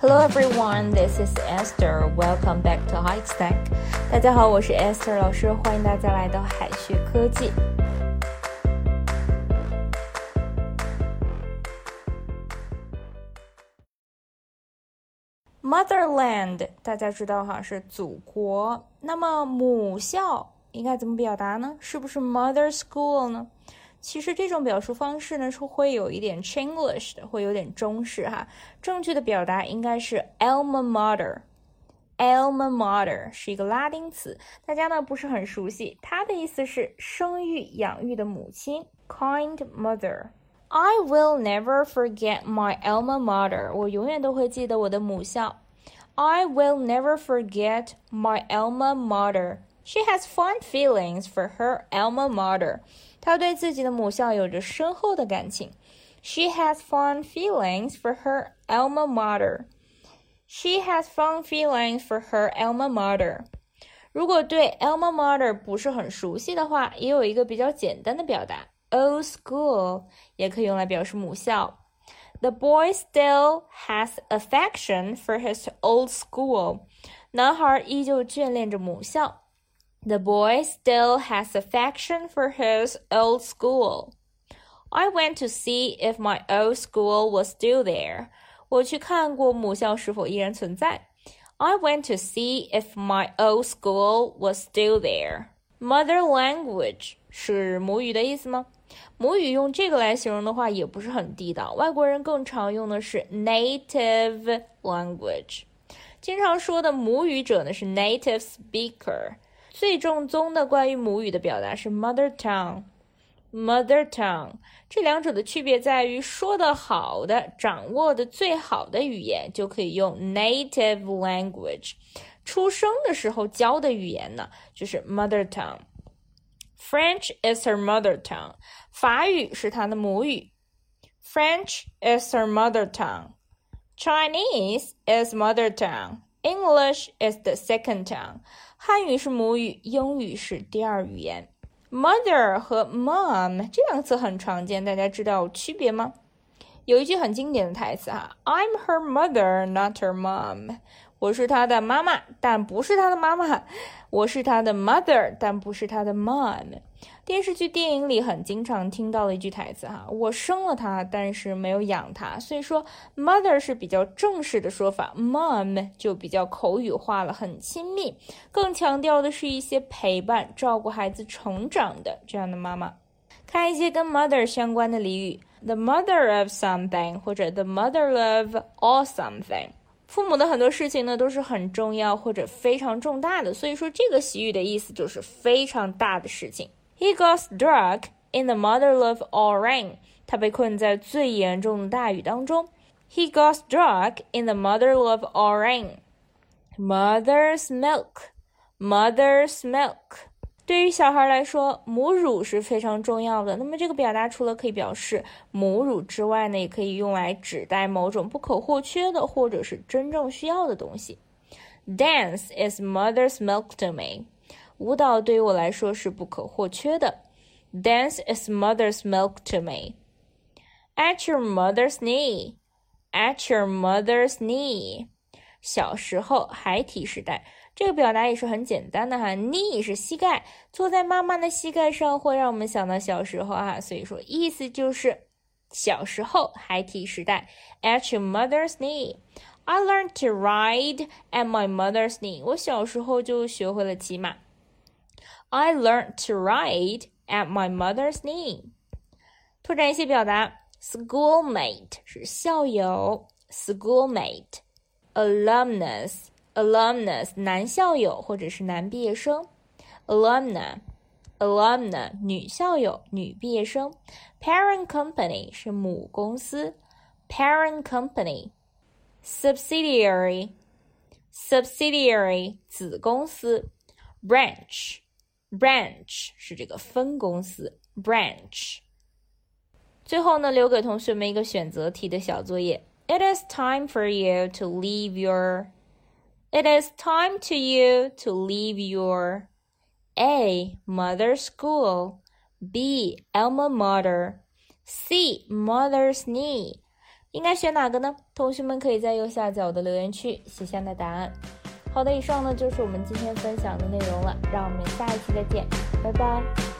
Hello everyone, this is Esther. Welcome back to High Stack. 大家好，我是 Esther 老师，欢迎大家来到海学科技。Motherland，大家知道哈是祖国，那么母校应该怎么表达呢？是不是 Mother School 呢？其实这种表述方式呢是会有一点 Chinglish 的，会有点中式哈。正确的表达应该是 Alma Mater。Alma Mater 是一个拉丁词，大家呢不是很熟悉，它的意思是生育养育的母亲，kind mother。I will never forget my alma mater。我永远都会记得我的母校。I will never forget my alma mater。She has fond feelings for her alma mater. 她对自己的母校有着深厚的感情。She has fond feelings for her alma mater. She has fond feelings for her alma mater. 如果对 alma mater 不是很熟悉的话，也有一个比较简单的表达，old school 也可以用来表示母校。The boy still has affection for his old school. 男孩依旧眷恋着母校。 the boy still has affection for his old school. I went to see if my old school was still there. 我去看过母校是否依然存在。I went to see if my old school was still there. Mother language 是母语的意思吗？母语用这个来形容的话，也不是很地道。外国人更常用的是 native language。经常说的母语者呢是 native speaker。 最正宗的关于母语的表达是 mother tongue，mother tongue。这两者的区别在于，说的好的、掌握的最好的语言就可以用 native language。出生的时候教的语言呢，就是 mother tongue。French is her mother tongue。法语是她的母语。French is her mother tongue。Chinese is mother tongue。English is the second tongue。汉语是母语，英语是第二语言。Mother 和 mom 这两个词很常见，大家知道区别吗？有一句很经典的台词哈，I'm her mother, not her mom。我是她的妈妈，但不是她的妈妈。我是她的 mother，但不是她的 mom。电视剧、电影里很经常听到的一句台词哈，我生了他，但是没有养他。所以说，mother 是比较正式的说法，mom 就比较口语化了，很亲密，更强调的是一些陪伴、照顾孩子成长的这样的妈妈。看一些跟 mother 相关的俚语，the mother of something 或者 the mother of all something。父母的很多事情呢都是很重要或者非常重大的，所以说这个习语的意思就是非常大的事情。He got stuck in the mother of all rain。他被困在最严重的大雨当中。He got stuck in the mother of all rain。Mother's milk。Mother's milk。对于小孩来说，母乳是非常重要的。那么这个表达除了可以表示母乳之外呢，也可以用来指代某种不可或缺的或者是真正需要的东西。Dance is mother's milk to me。 舞蹈对于我来说是不可或缺的。Dance is mother's milk to me。At your mother's knee。At your mother's knee。小时候，孩提时代。这个表达也是很简单的哈，knee 是膝盖，坐在妈妈的膝盖上会让我们想到小时候啊，所以说意思就是小时候孩提时代。At your mother's knee, I learned to ride at my mother's knee。我小时候就学会了骑马。I learned to ride at my mother's knee。拓展一些表达，schoolmate 是校友，schoolmate，alumnus。alumnus 男校友或者是男毕业生，alumna alumna 女校友、女毕业生，parent company 是母公司，parent company subsidiary subsidiary 子公司，branch branch 是这个分公司，branch。最后呢，留给同学们一个选择题的小作业。It is time for you to leave your it is time to you to leave your A. Mother school B. Alma mater C. Mother's knee 应该选哪个呢？同学们可以在右下角的留言区写下那答案。 好的，以上呢就是我们今天分享的内容了，让我们下一期再见，拜拜。